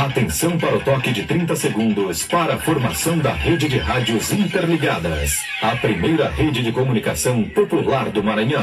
Atenção para o toque de 30 segundos para a formação da rede de rádios interligadas. A primeira rede de comunicação popular do Maranhão.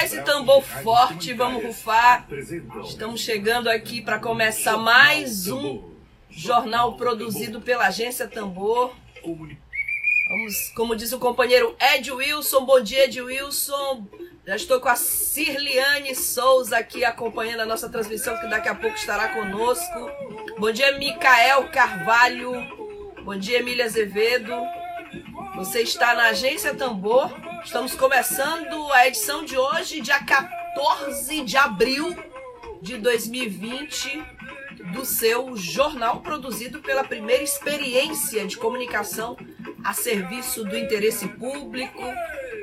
Rufar esse tambor forte, vamos rufar. Estamos chegando aqui para começar mais um jornal produzido pela Agência Tambor. Vamos, como diz o companheiro Ed Wilson, bom dia Ed Wilson. Já estou com a Cirliane Souza aqui acompanhando a nossa transmissão, que daqui a pouco estará conosco. Bom dia, Micael Carvalho. Bom dia, Emília Azevedo. Você está na Agência Tambor. Estamos começando a edição de hoje, dia 14 de abril de 2020, do seu jornal produzido pela primeira experiência de comunicação a serviço do interesse público,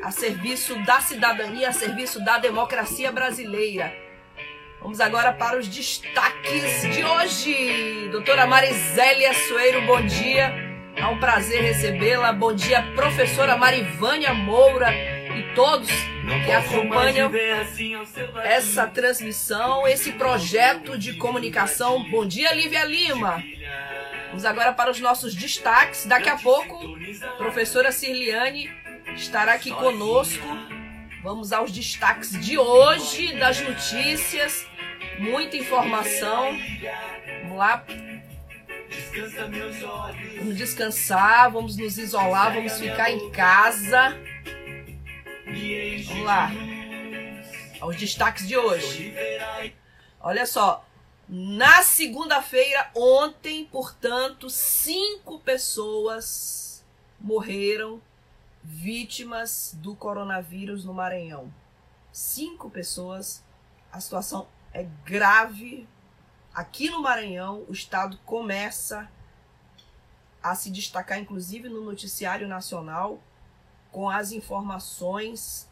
a serviço da cidadania, a serviço da democracia brasileira. Vamos agora para os destaques de hoje. Doutora Marizélia Soeiro, bom dia. É um prazer recebê-la. Bom dia, professora Marivânia Moura e todos que acompanham essa transmissão, esse projeto de comunicação. Bom dia, Lívia Lima. Vamos agora para os nossos destaques. Daqui a pouco, professora Cirliane estará aqui conosco. Vamos aos destaques de hoje das notícias. Muita informação. Vamos lá. Vamos descansar, vamos nos isolar, vamos ficar em casa. Vamos lá. Aos destaques de hoje. Olha só. Na segunda-feira, ontem, portanto, cinco pessoas morreram vítimas do coronavírus no Maranhão. Cinco pessoas. A situação é grave. Aqui no Maranhão, o estado começa a se destacar, inclusive no noticiário nacional, com as informações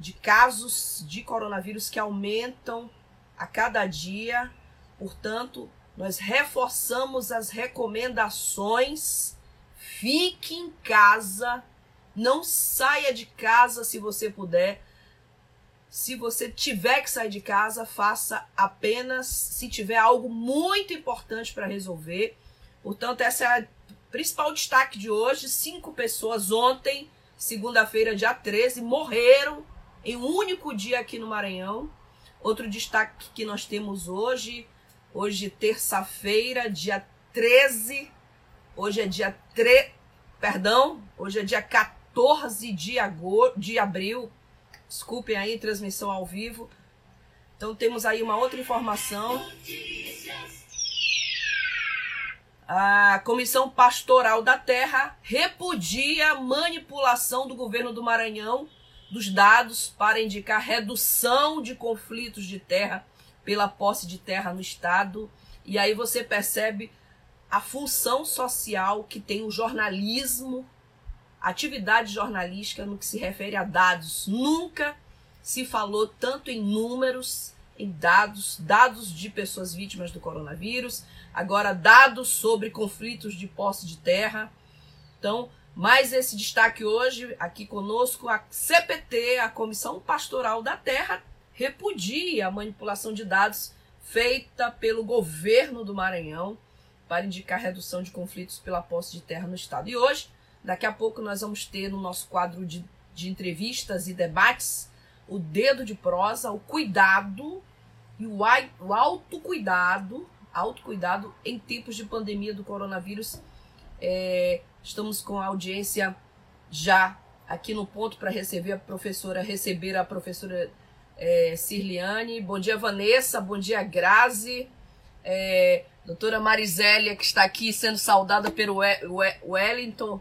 de casos de coronavírus que aumentam a cada dia. Portanto, nós reforçamos as recomendações. Fique em casa, não saia de casa se você puder. Se você tiver que sair de casa, faça apenas se tiver algo muito importante para resolver. Portanto, essa é a principal destaque de hoje. Cinco pessoas ontem, segunda-feira, dia 13, morreram em um único dia aqui no Maranhão. Outro destaque que nós temos hoje, hoje terça-feira, dia 13, hoje é dia 3, perdão, hoje é dia 14 de, agosto, de abril, desculpem aí, transmissão ao vivo. Então temos aí uma outra informação. A Comissão Pastoral da Terra repudia a manipulação do governo do Maranhão dos dados para indicar redução de conflitos de terra pela posse de terra no estado. E aí você percebe a função social que tem o jornalismo, atividade jornalística no que se refere a dados. Nunca se falou tanto em números, em dados, dados de pessoas vítimas do coronavírus, agora dados sobre conflitos de posse de terra. Então, mais esse destaque hoje aqui conosco, a CPT, a Comissão Pastoral da Terra, repudia a manipulação de dados feita pelo governo do Maranhão para indicar redução de conflitos pela posse de terra no estado. E hoje, daqui a pouco, nós vamos ter no nosso quadro de, de entrevistas e debates o dedo de prosa, o cuidado e o, o autocuidado autocuidado em tempos de pandemia do coronavírus. É, estamos com a audiência já aqui no ponto para receber a professora, receber a professora é, Cirliane. Bom dia, Vanessa. Bom dia, Grazi. É, doutora Marisélia, que está aqui sendo saudada pelo Wellington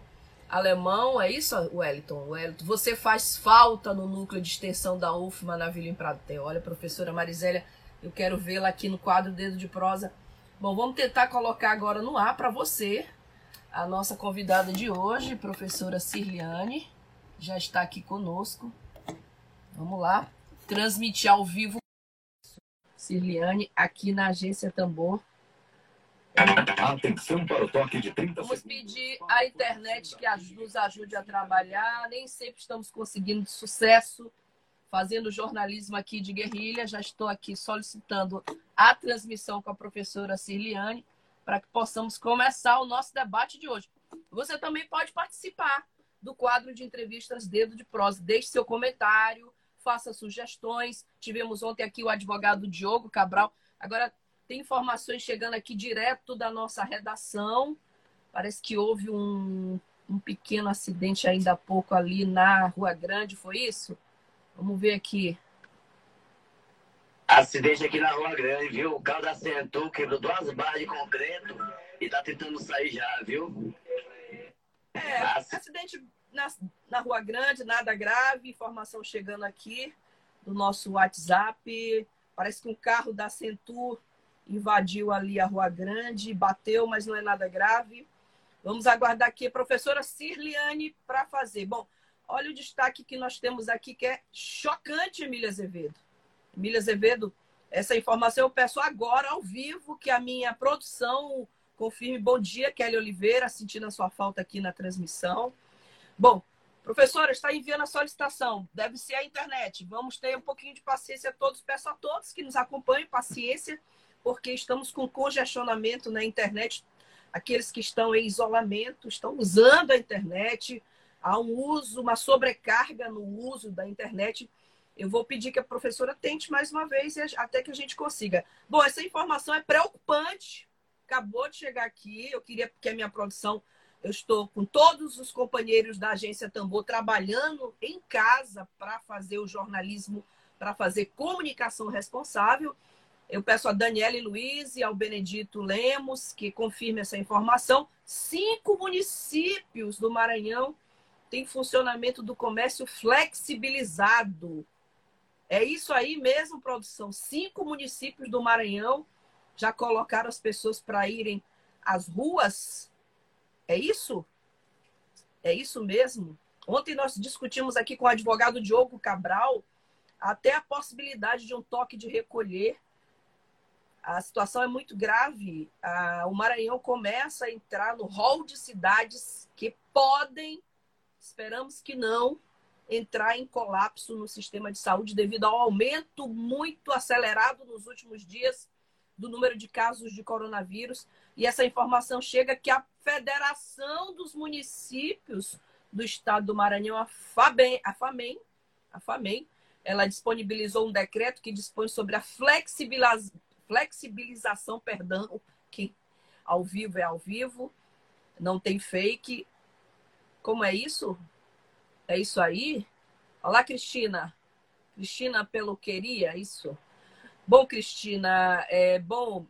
Alemão. É isso, Wellington? Wellington. Você faz falta no núcleo de extensão da UFMA na Vila Empratel. Olha, professora Marisélia, eu quero vê-la aqui no quadro Dedo de Prosa. Bom, vamos tentar colocar agora no ar para você a nossa convidada de hoje, professora Cirliane. Já está aqui conosco. Vamos lá transmitir ao vivo Cirliane aqui na Agência Tambor. Atenção para o toque de 30 Vamos pedir à internet que nos ajude a trabalhar. Nem sempre estamos conseguindo sucesso fazendo jornalismo aqui de guerrilha. Já estou aqui solicitando a transmissão com a professora Cirliane para que possamos começar o nosso debate de hoje. Você também pode participar do quadro de entrevistas Dedo de Prosa. Deixe seu comentário, faça sugestões. Tivemos ontem aqui o advogado Diogo Cabral. Agora tem informações chegando aqui direto da nossa redação. Parece que houve um, um pequeno acidente ainda há pouco ali na Rua Grande, foi isso? Vamos ver aqui. Acidente aqui na Rua Grande, viu? O carro da Centur quebrou duas barras de concreto e tá tentando sair já, viu? É, acidente na, na Rua Grande, nada grave, informação chegando aqui do nosso WhatsApp. Parece que um carro da Centur invadiu ali a Rua Grande, bateu, mas não é nada grave. Vamos aguardar aqui a professora Cirliane para fazer. Bom, olha o destaque que nós temos aqui, que é chocante, Emília Azevedo. Emília Azevedo, essa informação eu peço agora, ao vivo, que a minha produção confirme. Bom dia, Kelly Oliveira, sentindo a sua falta aqui na transmissão. Bom, professora, está enviando a solicitação. Deve ser a internet. Vamos ter um pouquinho de paciência a todos. Peço a todos que nos acompanhem, paciência, porque estamos com congestionamento na internet. Aqueles que estão em isolamento estão usando a internet. Há um uso, uma sobrecarga no uso da internet. Eu vou pedir que a professora tente mais uma vez até que a gente consiga. Bom, essa informação é preocupante. Acabou de chegar aqui. Eu queria que a minha produção eu estou com todos os companheiros da agência Tambor trabalhando em casa para fazer o jornalismo, para fazer comunicação responsável. Eu peço a Daniela Luiz e ao Benedito Lemos que confirme essa informação. Cinco municípios do Maranhão têm funcionamento do comércio flexibilizado. É isso aí mesmo, produção. Cinco municípios do Maranhão já colocaram as pessoas para irem às ruas é isso? É isso mesmo? Ontem nós discutimos aqui com o advogado Diogo Cabral até a possibilidade de um toque de recolher. A situação é muito grave. O Maranhão começa a entrar no rol de cidades que podem, esperamos que não, entrar em colapso no sistema de saúde devido ao aumento muito acelerado nos últimos dias do número de casos de coronavírus. E essa informação chega que a Federação dos Municípios do Estado do Maranhão, a FABEM, a FAMEM, a FAMEM, ela disponibilizou um decreto que dispõe sobre a flexibilização, flexibilização, perdão, que ao vivo é ao vivo, não tem fake. Como é isso? É isso aí? Olá, Cristina. Cristina Peloqueria, isso? Bom, Cristina, é bom,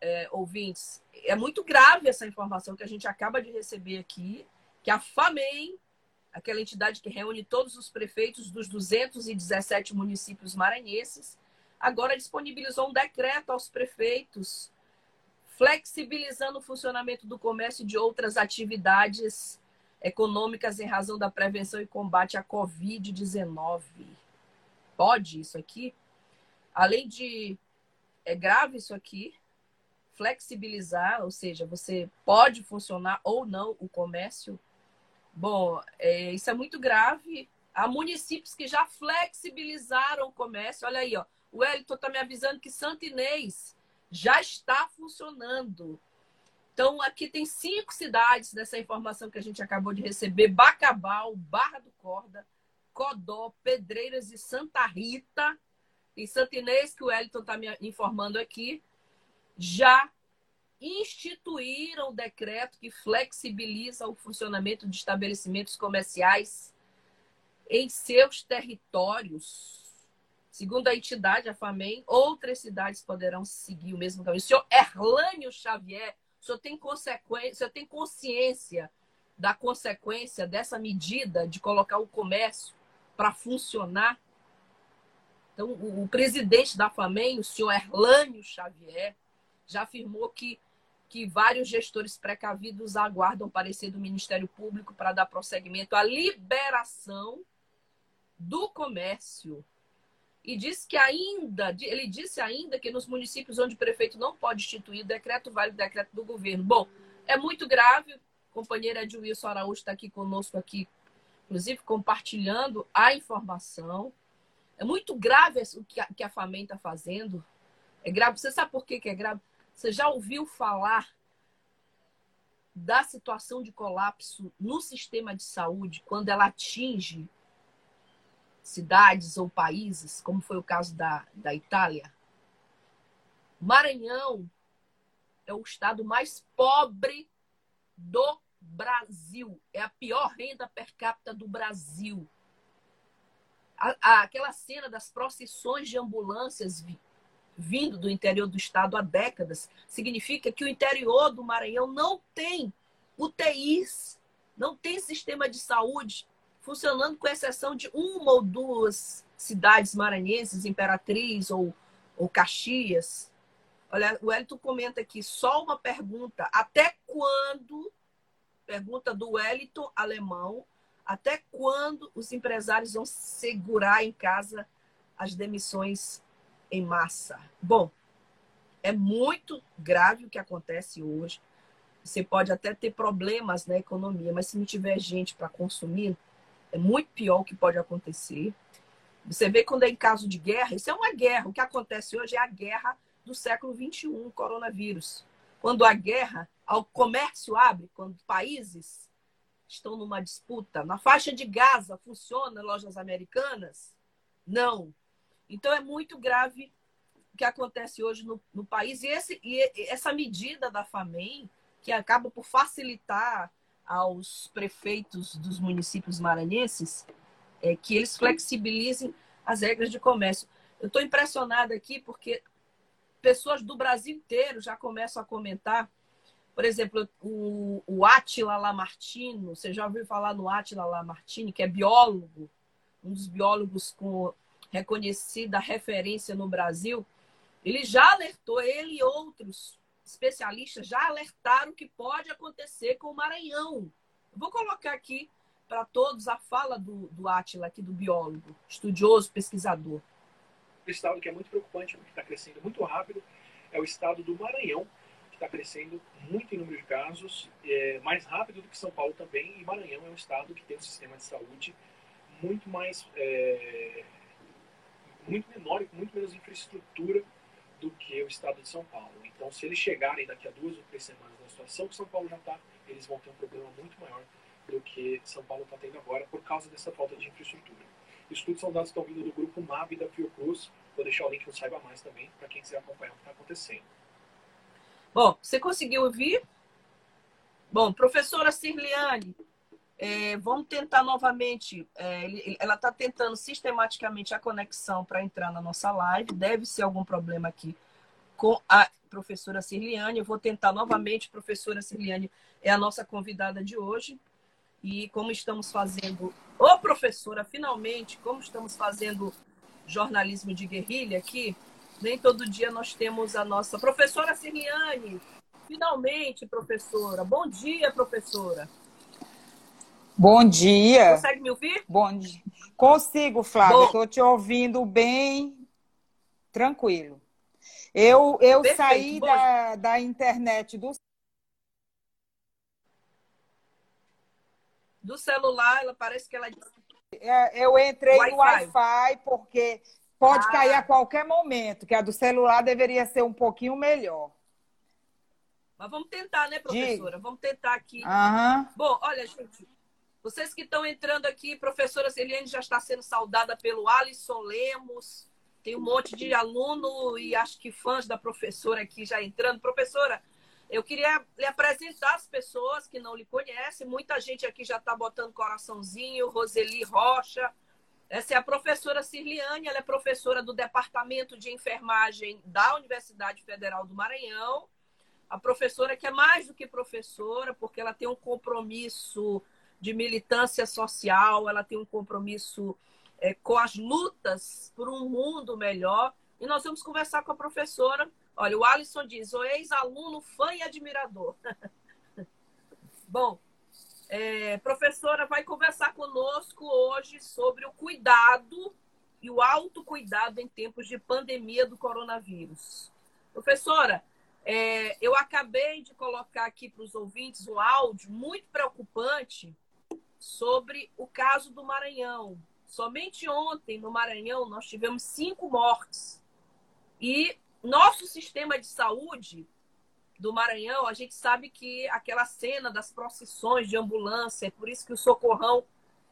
é, ouvintes, é muito grave essa informação que a gente acaba de receber aqui, que a FAMEM, aquela entidade que reúne todos os prefeitos dos 217 municípios maranhenses, agora disponibilizou um decreto aos prefeitos flexibilizando o funcionamento do comércio e de outras atividades econômicas em razão da prevenção e combate à Covid-19. Pode isso aqui? Além de. É grave isso aqui, flexibilizar, ou seja, você pode funcionar ou não o comércio. Bom, é, isso é muito grave. Há municípios que já flexibilizaram o comércio. Olha aí, ó. O Wellington está me avisando que Santo Inês já está funcionando. Então, aqui tem cinco cidades dessa informação que a gente acabou de receber: Bacabal, Barra do Corda, Codó, Pedreiras e Santa Rita. Em Santo Inês, que o Wellington está me informando aqui, já instituíram o decreto que flexibiliza o funcionamento de estabelecimentos comerciais em seus territórios. Segundo a entidade, a FAMEM, outras cidades poderão seguir o mesmo caminho. O senhor Erlânio Xavier, o senhor tem, consequência, o senhor tem consciência da consequência dessa medida de colocar o comércio para funcionar? Então, o, o presidente da FAMEM, o senhor Erlânio Xavier, já afirmou que que vários gestores precavidos aguardam parecer do Ministério Público para dar prosseguimento à liberação do comércio. E disse que ainda, ele disse ainda que nos municípios onde o prefeito não pode instituir decreto, vale decreto do governo. Bom, é muito grave. A companheira Edilson Araújo está aqui conosco aqui, inclusive compartilhando a informação. É muito grave o que a, FAMEN está fazendo. É grave. Você sabe por que é grave? Você já ouviu falar da situação de colapso no sistema de saúde quando ela atinge cidades ou países, como foi o caso da, da Itália? Maranhão é o estado mais pobre do Brasil. É a pior renda per capita do Brasil. A, a, aquela cena das procissões de ambulâncias vindo do interior do estado há décadas, significa que o interior do Maranhão não tem UTIs, não tem sistema de saúde funcionando, com exceção de uma ou duas cidades maranhenses, Imperatriz ou, ou Caxias. Olha, o Wellington comenta aqui, só uma pergunta. Até quando, pergunta do Wellington Alemão, até quando os empresários vão segurar em casa as demissões em massa. Bom, é muito grave o que acontece hoje. Você pode até ter problemas na economia, mas se não tiver gente para consumir, é muito pior o que pode acontecer. Você vê quando é em caso de guerra, isso é uma guerra. O que acontece hoje é a guerra do século XXI, coronavírus. Quando a guerra, o comércio abre, quando países estão numa disputa. Na faixa de Gaza, funciona lojas americanas? Não. Então, é muito grave o que acontece hoje no, no país. E, esse, e essa medida da FAMEM, que acaba por facilitar aos prefeitos dos municípios maranhenses, é que eles flexibilizem as regras de comércio. Eu estou impressionada aqui porque pessoas do Brasil inteiro já começam a comentar. Por exemplo, o, o Átila Lamartino, você já ouviu falar no Átila Lamartine, que é biólogo, um dos biólogos com reconhecida referência no Brasil, ele já alertou, ele e outros especialistas já alertaram que pode acontecer com o Maranhão. Vou colocar aqui para todos a fala do, do Átila, aqui do biólogo, estudioso, pesquisador. O estado que é muito preocupante, que está crescendo muito rápido, é o estado do Maranhão, que está crescendo muito em número de casos, é, mais rápido do que São Paulo também, e Maranhão é um estado que tem um sistema de saúde muito mais é, muito menor com muito menos infraestrutura do que o estado de São Paulo. Então, se eles chegarem daqui a duas ou três semanas na situação que São Paulo já está, eles vão ter um problema muito maior do que São Paulo está tendo agora por causa dessa falta de infraestrutura. Estudos são dados que estão vindo do grupo MAB da Fiocruz. Vou deixar o link no Saiba Mais também, para quem quiser acompanhar o que está acontecendo. Bom, você conseguiu ouvir? Bom, professora Cirliane, é, vamos tentar novamente. É, ela está tentando sistematicamente a conexão para entrar na nossa live. Deve ser algum problema aqui com a professora Cirliane. Eu vou tentar novamente. Professora Cirliane é a nossa convidada de hoje. E como estamos fazendo. Ô, professora, finalmente, como estamos fazendo jornalismo de guerrilha aqui, nem todo dia nós temos a nossa. Professora Cirliane, finalmente, professora. Bom dia, professora. Bom dia. Consegue me ouvir? Bom dia. Consigo, Flávia. Estou te ouvindo bem tranquilo. Eu, eu saí da, da internet do do celular, ela parece que ela é, eu entrei wi no Wi-Fi porque pode ah. cair a qualquer momento, que a do celular deveria ser um pouquinho melhor. Mas vamos tentar, né, professora? Diga. Vamos tentar aqui. Uhum. Bom, olha, gente, vocês que estão entrando aqui, professora Celiane já está sendo saudada pelo Alisson Lemos, Tem um monte de aluno e acho que fãs da professora aqui já entrando. Professora, eu queria lhe apresentar as pessoas que não lhe conhecem. Muita gente aqui já está botando coraçãozinho. Roseli Rocha. Essa é a professora Cirliane, ela é professora do Departamento de Enfermagem da Universidade Federal do Maranhão. A professora que é mais do que professora, porque ela tem um compromisso de militância social, ela tem um compromisso é, com as lutas por um mundo melhor. E nós vamos conversar com a professora. Olha, o Alisson diz: o ex-aluno, fã e admirador. Bom, é, professora vai conversar conosco hoje sobre o cuidado e o autocuidado em tempos de pandemia do coronavírus. Professora, é, eu acabei de colocar aqui para os ouvintes um áudio muito preocupante sobre o caso do Maranhão. Somente ontem, no Maranhão, nós tivemos cinco mortes. E nosso sistema de saúde do Maranhão, a gente sabe que aquela cena das procissões de ambulância, é por isso que o socorrão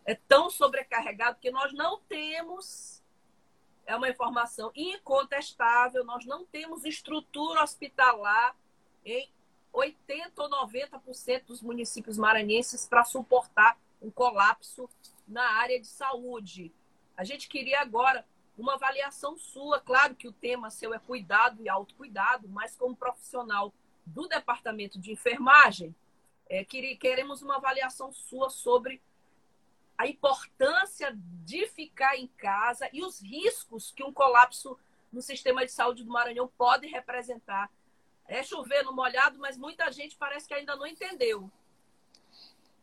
é tão sobrecarregado, porque nós não temos, é uma informação incontestável, nós não temos estrutura hospitalar em 80 ou 90% dos municípios maranhenses para suportar um colapso na área de saúde. A gente queria agora uma avaliação sua. Claro que o tema seu é cuidado e autocuidado, mas como profissional do departamento de enfermagem, é, queremos uma avaliação sua sobre a importância de ficar em casa e os riscos que um colapso no sistema de saúde do Maranhão pode representar. É chover no molhado, mas muita gente parece que ainda não entendeu.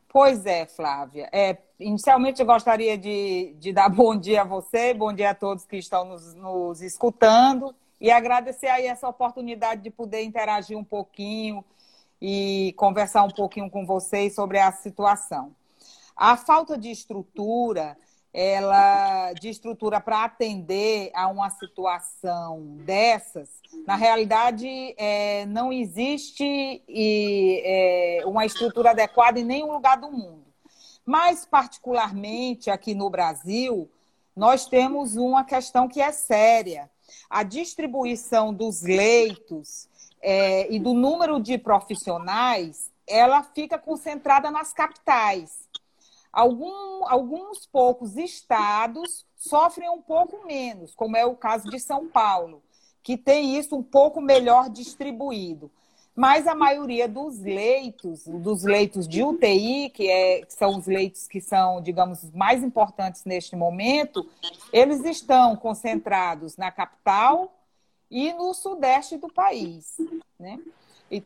Pois é, Flávia. É, inicialmente, eu gostaria de, de, dar bom dia a você, bom dia a todos que estão nos, nos escutando e agradecer aí essa oportunidade de poder interagir um pouquinho e conversar um pouquinho com vocês sobre a situação. A falta de estrutura ela de estrutura para atender a uma situação dessas, na realidade é, não existe e, é, uma estrutura adequada em nenhum lugar do mundo. Mas, particularmente aqui no Brasil, nós temos uma questão que é séria. A distribuição dos leitos é, e do número de profissionais, ela fica concentrada nas capitais. Algum, alguns poucos estados sofrem um pouco menos, como é o caso de São Paulo, que tem isso um pouco melhor distribuído. Mas a maioria dos leitos, dos leitos de UTI, que, é, que são os leitos que são, digamos, mais importantes neste momento, eles estão concentrados na capital e no sudeste do país. Né?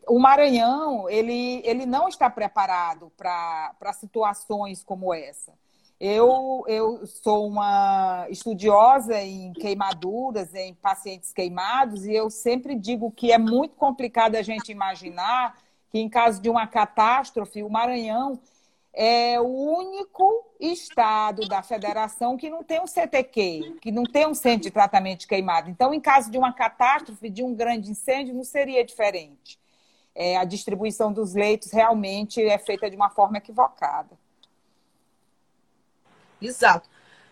O Maranhão ele, ele não está preparado para situações como essa. Eu, eu sou uma estudiosa em queimaduras, em pacientes queimados, e eu sempre digo que é muito complicado a gente imaginar que, em caso de uma catástrofe, o Maranhão é o único estado da federação que não tem um CTQ, que não tem um centro de tratamento de queimado. Então, em caso de uma catástrofe, de um grande incêndio, não seria diferente é, a distribuição dos leitos realmente é feita de uma forma equivocada. Exato.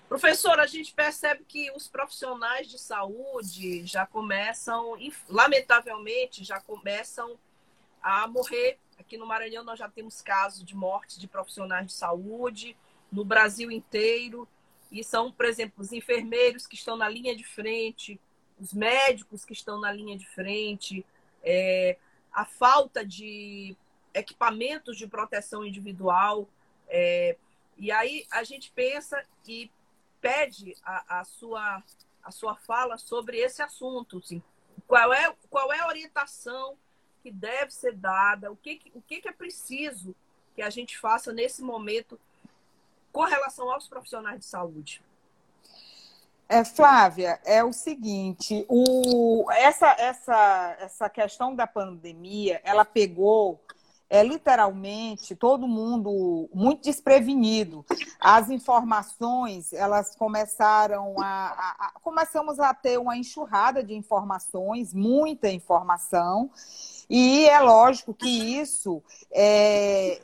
Professora, a gente percebe que os profissionais de saúde já começam, lamentavelmente, já começam a morrer. Aqui no Maranhão nós já temos casos de morte de profissionais de saúde, no Brasil inteiro. E são, por exemplo, os enfermeiros que estão na linha de frente, os médicos que estão na linha de frente, é, a falta de equipamentos de proteção individual. É, e aí a gente pensa e pede a, a, sua, a sua fala sobre esse assunto. Assim. Qual, é, qual é a orientação que deve ser dada? O que, o que é preciso que a gente faça nesse momento com relação aos profissionais de saúde? É, Flávia, é o seguinte, o, essa, essa, essa questão da pandemia, ela pegou é, literalmente todo mundo muito desprevenido. As informações, elas começaram a, a, a, Começamos a ter uma enxurrada de informações, muita informação, e é lógico que isso é,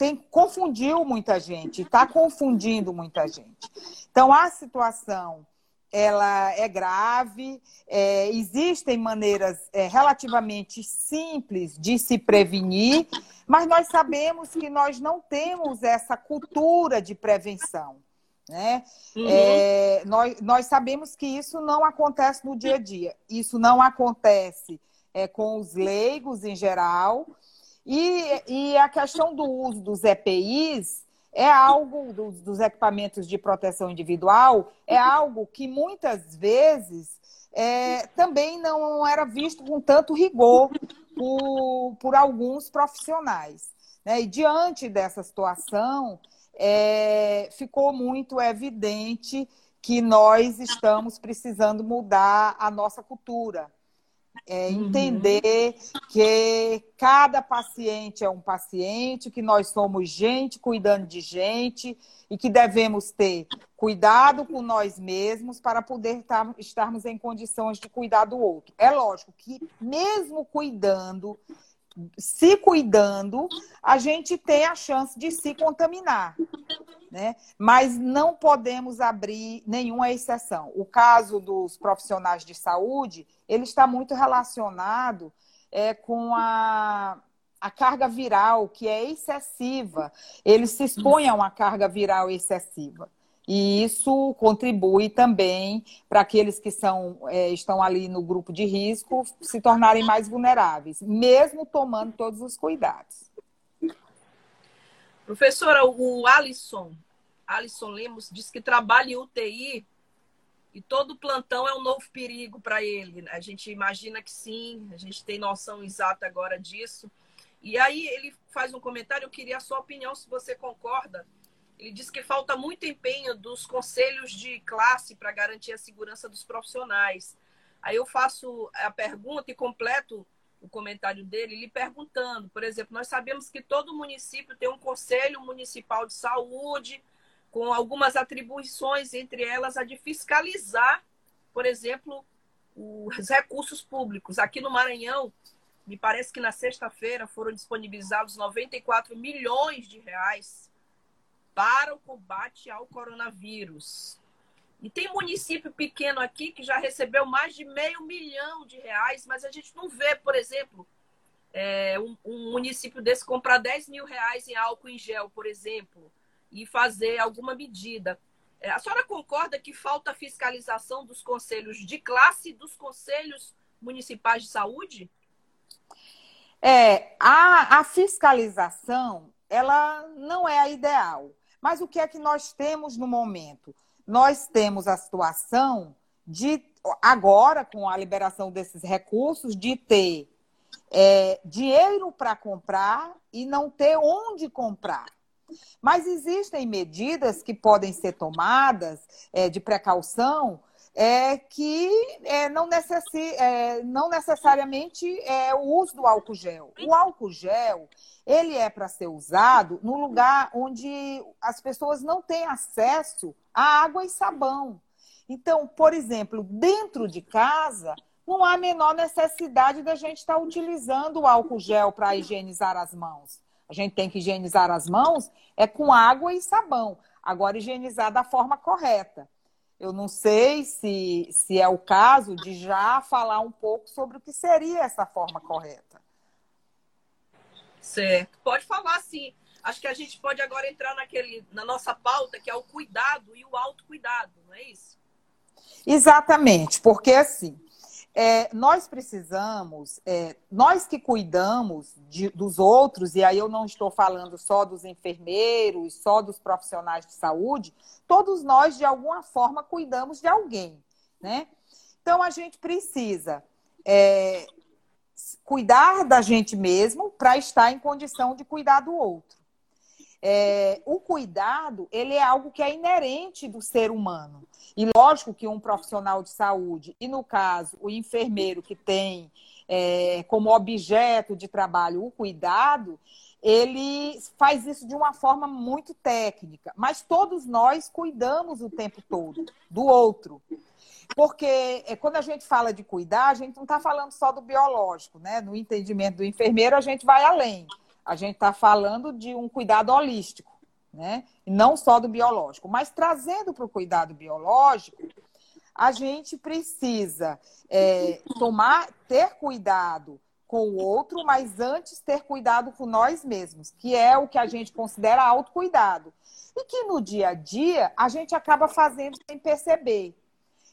tem, confundiu muita gente, está confundindo muita gente. Então, a situação ela é grave, é, existem maneiras é, relativamente simples de se prevenir, mas nós sabemos que nós não temos essa cultura de prevenção. Né? Uhum. É, nós, nós sabemos que isso não acontece no dia a dia, isso não acontece é, com os leigos em geral, e, e a questão do uso dos EPIs é algo dos, dos equipamentos de proteção individual, é algo que muitas vezes é, também não era visto com tanto rigor por, por alguns profissionais. Né? E diante dessa situação, é, ficou muito evidente que nós estamos precisando mudar a nossa cultura. É, uhum. entender uhum. que cada paciente é um paciente, que nós somos gente cuidando de gente e que devemos ter cuidado com nós mesmos para poder tar, estarmos em condições de cuidar do outro. É lógico que, mesmo cuidando, se cuidando, a gente tem a chance de se contaminar. Né? Mas não podemos abrir nenhuma exceção. O caso dos profissionais de saúde, ele está muito relacionado é, com a, a carga viral, que é excessiva. Eles se expõem a uma carga viral excessiva. E isso contribui também para aqueles que são, é, estão ali no grupo de risco se tornarem mais vulneráveis, mesmo tomando todos os cuidados. Professora, o Alisson, Alisson Lemos, diz que trabalha em UTI e todo plantão é um novo perigo para ele. A gente imagina que sim, a gente tem noção exata agora disso. E aí ele faz um comentário, eu queria a sua opinião, se você concorda ele diz que falta muito empenho dos conselhos de classe para garantir a segurança dos profissionais. Aí eu faço a pergunta e completo o comentário dele, lhe perguntando, por exemplo, nós sabemos que todo município tem um conselho municipal de saúde com algumas atribuições, entre elas a de fiscalizar, por exemplo, os recursos públicos. Aqui no Maranhão, me parece que na sexta-feira foram disponibilizados 94 milhões de reais para o combate ao coronavírus. E tem município pequeno aqui que já recebeu mais de meio milhão de reais, mas a gente não vê, por exemplo, é, um, um, município desse comprar 10 mil reais em álcool em gel, por exemplo, e fazer alguma medida. É, a senhora concorda que falta fiscalização dos conselhos de classe e dos conselhos municipais de saúde? É, a, a fiscalização, ela não é a ideal. Mas o que é que nós temos no momento? Nós temos a situação de, agora, com a liberação desses recursos, de ter é, dinheiro para comprar e não ter onde comprar. Mas existem medidas que podem ser tomadas é, de precaução é, que é, não, necessi, é, não necessariamente é o uso do álcool gel. O álcool gel ele é para ser usado no lugar onde as pessoas não têm acesso a água e sabão. Então, por exemplo, dentro de casa, não há a menor necessidade da gente estar utilizando o álcool gel para higienizar as mãos. A gente tem que higienizar as mãos é com água e sabão. Agora, higienizar da forma correta. Eu não sei se, se é o caso de já falar um pouco sobre o que seria essa forma correta. Certo. Pode falar sim. Acho que a gente pode agora entrar naquele, na nossa pauta, que é o cuidado e o autocuidado, não é isso? Exatamente, porque assim, é, nós precisamos, é, nós que cuidamos de, dos outros, e aí eu não estou falando só dos enfermeiros, só dos profissionais de saúde, todos nós, de alguma forma, cuidamos de alguém, né? Então, a gente precisa é, cuidar da gente mesmo para estar em condição de cuidar do outro. É, o cuidado ele é algo que é inerente do ser humano. E lógico que um profissional de saúde, e no caso, o enfermeiro que tem é, como objeto de trabalho o cuidado, ele faz isso de uma forma muito técnica. Mas todos nós cuidamos o tempo todo do outro. Porque é, quando a gente fala de cuidar, a gente não está falando só do biológico, né? No entendimento do enfermeiro, a gente vai além. A gente está falando de um cuidado holístico, né? E não só do biológico. Mas trazendo para o cuidado biológico, a gente precisa é, tomar, ter cuidado com o outro, mas antes ter cuidado com nós mesmos, que é o que a gente considera autocuidado. E que no dia a dia a gente acaba fazendo sem perceber.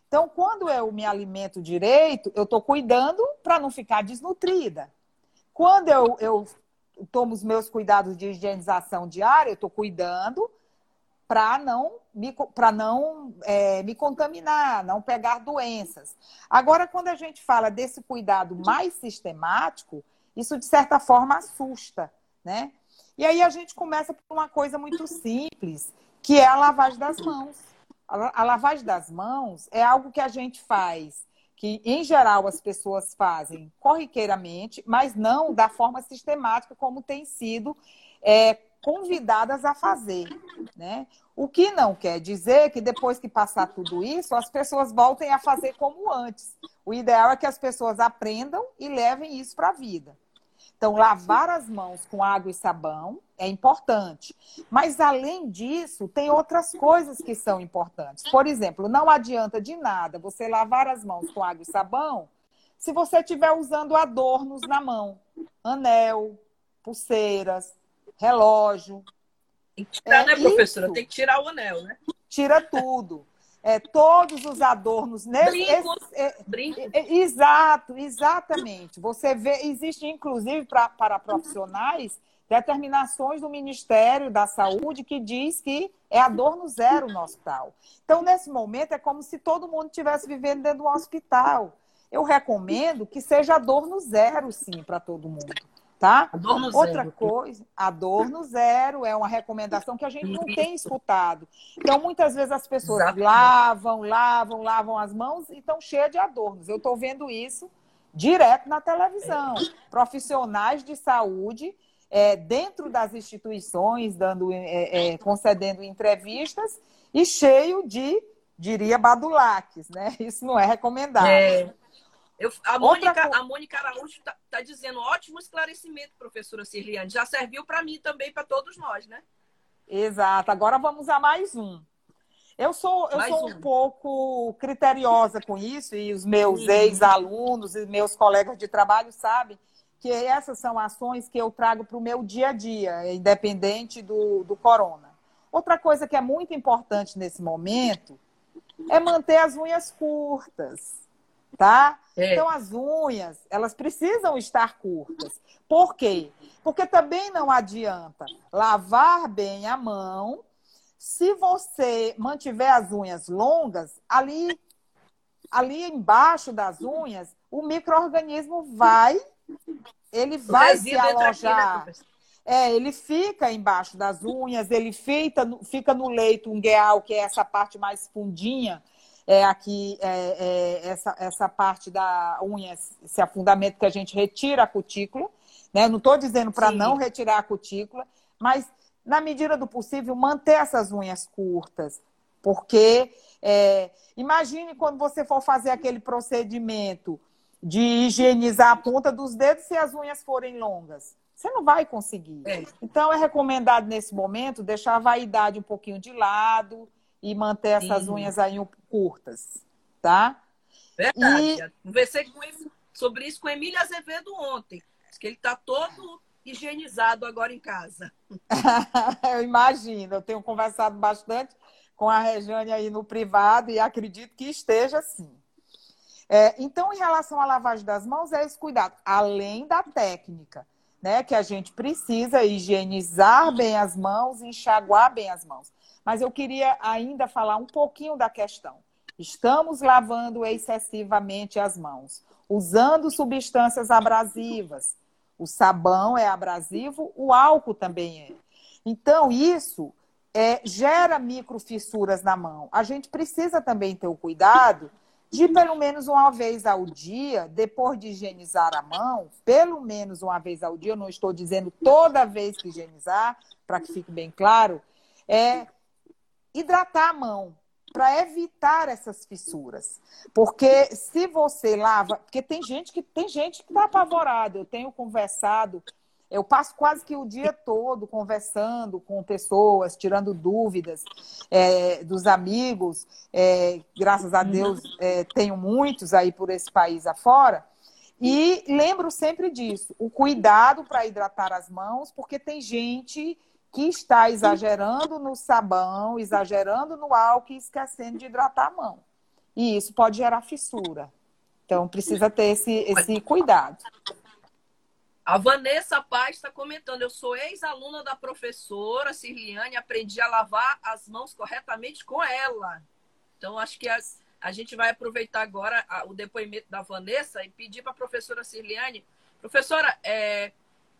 Então, quando eu me alimento direito, eu estou cuidando para não ficar desnutrida. Quando eu, eu tomo os meus cuidados de higienização diária, eu estou cuidando para não, me, não é, me contaminar, não pegar doenças. Agora, quando a gente fala desse cuidado mais sistemático, isso de certa forma assusta, né? E aí a gente começa por uma coisa muito simples, que é a lavagem das mãos. A lavagem das mãos é algo que a gente faz, que em geral as pessoas fazem corriqueiramente, mas não da forma sistemática como tem sido é, convidadas a fazer, né? O que não quer dizer que depois que passar tudo isso, as pessoas voltem a fazer como antes. O ideal é que as pessoas aprendam e levem isso para a vida. Então, lavar as mãos com água e sabão é importante. Mas, além disso, tem outras coisas que são importantes. Por exemplo, não adianta de nada você lavar as mãos com água e sabão se você estiver usando adornos na mão anel, pulseiras, relógio. Tem que tirar, é, né, professora? Isso. Tem que tirar o anel, né? Tira tudo. É, todos os adornos nesse. Brinco, é, brinco. É, exato, exatamente. Você vê, existe, inclusive, pra, para profissionais, determinações do Ministério da Saúde que diz que é adorno zero no hospital. Então, nesse momento, é como se todo mundo estivesse vivendo dentro de um hospital. Eu recomendo que seja adorno zero, sim, para todo mundo tá? Adorno Outra zero. coisa, adorno zero é uma recomendação que a gente não tem escutado. Então, muitas vezes as pessoas Exatamente. lavam, lavam, lavam as mãos e estão cheias de adornos. Eu estou vendo isso direto na televisão. Profissionais de saúde é, dentro das instituições, dando, é, é, concedendo entrevistas e cheio de, diria, badulaques, né? Isso não é recomendado. É. Eu, a, Mônica, a Mônica Araújo está tá dizendo ótimo esclarecimento, professora Cirliane. Já serviu para mim também, para todos nós, né? Exato. Agora vamos a mais um. Eu sou, eu sou um. um. pouco criteriosa com isso, e os meus uhum. ex-alunos e meus colegas de trabalho sabem que essas são ações que eu trago para o meu dia a dia, independente do, do corona. Outra coisa que é muito importante nesse momento é manter as unhas curtas tá? É. Então as unhas, elas precisam estar curtas. Por quê? Porque também não adianta lavar bem a mão se você mantiver as unhas longas, ali ali embaixo das unhas, o microorganismo vai ele vai se alojar. Aqui, né, é, ele fica embaixo das unhas, ele fica, fica no leito ungueal, que é essa parte mais fundinha é aqui é, é, essa, essa parte da unha, esse afundamento que a gente retira a cutícula. Né? Não estou dizendo para não retirar a cutícula, mas na medida do possível manter essas unhas curtas, porque é, imagine quando você for fazer aquele procedimento de higienizar a ponta dos dedos se as unhas forem longas. Você não vai conseguir. É. Então, é recomendado nesse momento deixar a vaidade um pouquinho de lado, e manter essas Sim. unhas aí curtas, tá? Verdade. E... Conversei com ele sobre isso com Emília Azevedo ontem. Diz que ele está todo higienizado agora em casa. eu imagino, eu tenho conversado bastante com a Rejane aí no privado e acredito que esteja assim. É, então, em relação à lavagem das mãos, é esse cuidado, além da técnica, né? Que a gente precisa higienizar bem as mãos, enxaguar bem as mãos. Mas eu queria ainda falar um pouquinho da questão. Estamos lavando excessivamente as mãos, usando substâncias abrasivas. O sabão é abrasivo, o álcool também é. Então, isso é, gera microfissuras na mão. A gente precisa também ter o cuidado de, pelo menos uma vez ao dia, depois de higienizar a mão, pelo menos uma vez ao dia, eu não estou dizendo toda vez que higienizar, para que fique bem claro, é hidratar a mão para evitar essas fissuras. Porque se você lava, porque tem gente que tem gente que está apavorada. Eu tenho conversado Eu passo quase que o dia todo conversando com pessoas, tirando dúvidas é, dos amigos. É, graças a Deus, é, tenho muitos aí por esse país afora. E lembro sempre disso: o cuidado para hidratar as mãos, porque tem gente que está exagerando no sabão, exagerando no álcool e esquecendo de hidratar a mão. E isso pode gerar fissura. Então, precisa ter esse, esse cuidado. A Vanessa Paz está comentando: eu sou ex-aluna da professora Cirliane, aprendi a lavar as mãos corretamente com ela. Então, acho que a, a gente vai aproveitar agora a, o depoimento da Vanessa e pedir para a professora Cirliane. Professora, é,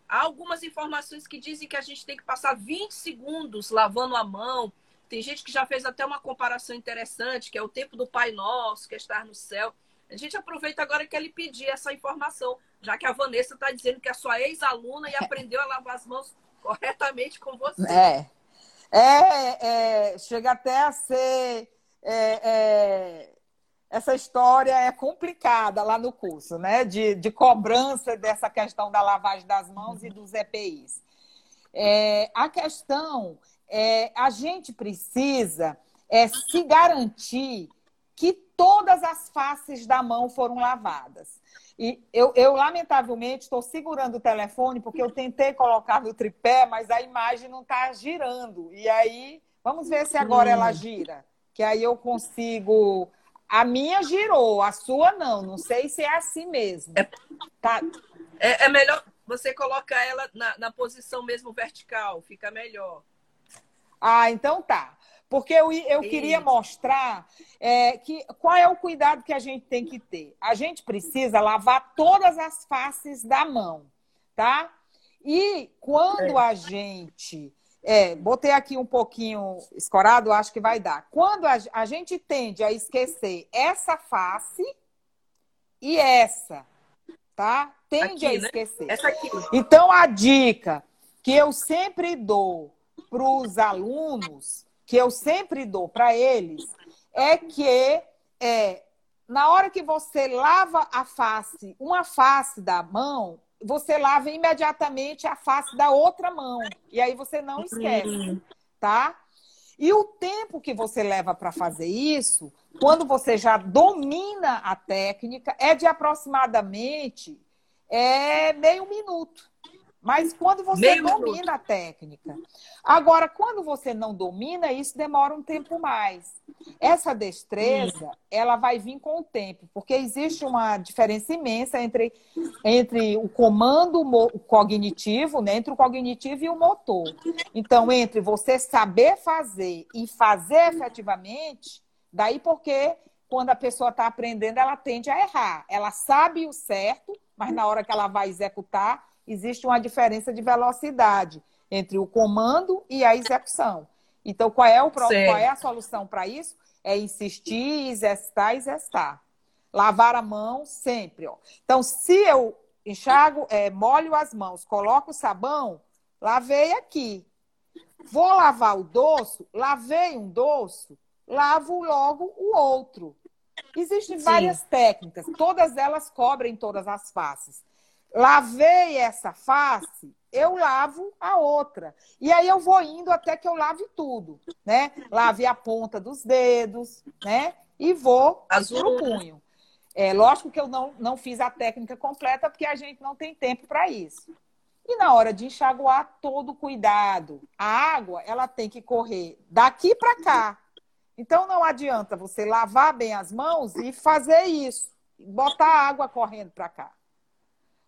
há algumas informações que dizem que a gente tem que passar 20 segundos lavando a mão. Tem gente que já fez até uma comparação interessante, que é o tempo do Pai Nosso, que é estar no céu. A gente aproveita agora que ele pedir essa informação já que a Vanessa está dizendo que é sua ex-aluna e aprendeu a lavar as mãos corretamente com você. É. É, é chega até a ser. É, é, essa história é complicada lá no curso, né? De, de cobrança dessa questão da lavagem das mãos e dos EPIs. É, a questão é a gente precisa é, se garantir que todas as faces da mão foram lavadas. E eu, eu lamentavelmente, estou segurando o telefone porque eu tentei colocar no tripé, mas a imagem não está girando. E aí, vamos ver se agora ela gira. Que aí eu consigo. A minha girou, a sua não. Não sei se é assim mesmo. É, tá. é, é melhor você colocar ela na, na posição mesmo vertical, fica melhor. Ah, então tá. Porque eu, eu queria mostrar é, que, qual é o cuidado que a gente tem que ter. A gente precisa lavar todas as faces da mão, tá? E quando é. a gente. É, botei aqui um pouquinho escorado, acho que vai dar. Quando a, a gente tende a esquecer essa face e essa, tá? Tende aqui, a né? esquecer. Né? Essa aqui. Então, a dica que eu sempre dou para os alunos que eu sempre dou para eles é que é, na hora que você lava a face, uma face da mão, você lava imediatamente a face da outra mão. E aí você não esquece, tá? E o tempo que você leva para fazer isso, quando você já domina a técnica, é de aproximadamente é, meio minuto. Mas quando você Meio domina minuto. a técnica. Agora, quando você não domina, isso demora um tempo mais. Essa destreza, hum. ela vai vir com o tempo, porque existe uma diferença imensa entre, entre o comando cognitivo, né? entre o cognitivo e o motor. Então, entre você saber fazer e fazer efetivamente, daí porque quando a pessoa está aprendendo, ela tende a errar. Ela sabe o certo, mas na hora que ela vai executar, existe uma diferença de velocidade entre o comando e a execução. Então, qual é, o, qual é a solução para isso? É insistir, exercitar, exercitar. Lavar a mão sempre. Ó. Então, se eu enxago, é, molho as mãos, coloco o sabão, lavei aqui. Vou lavar o doce, lavei um doce, lavo logo o outro. Existem Sim. várias técnicas, todas elas cobrem todas as faces. Lavei essa face, eu lavo a outra. E aí eu vou indo até que eu lave tudo, né? Lave a ponta dos dedos, né? E vou Azul. pro punho. É lógico que eu não, não fiz a técnica completa porque a gente não tem tempo para isso. E na hora de enxaguar, todo cuidado. A água, ela tem que correr daqui para cá. Então não adianta você lavar bem as mãos e fazer isso, botar a água correndo para cá.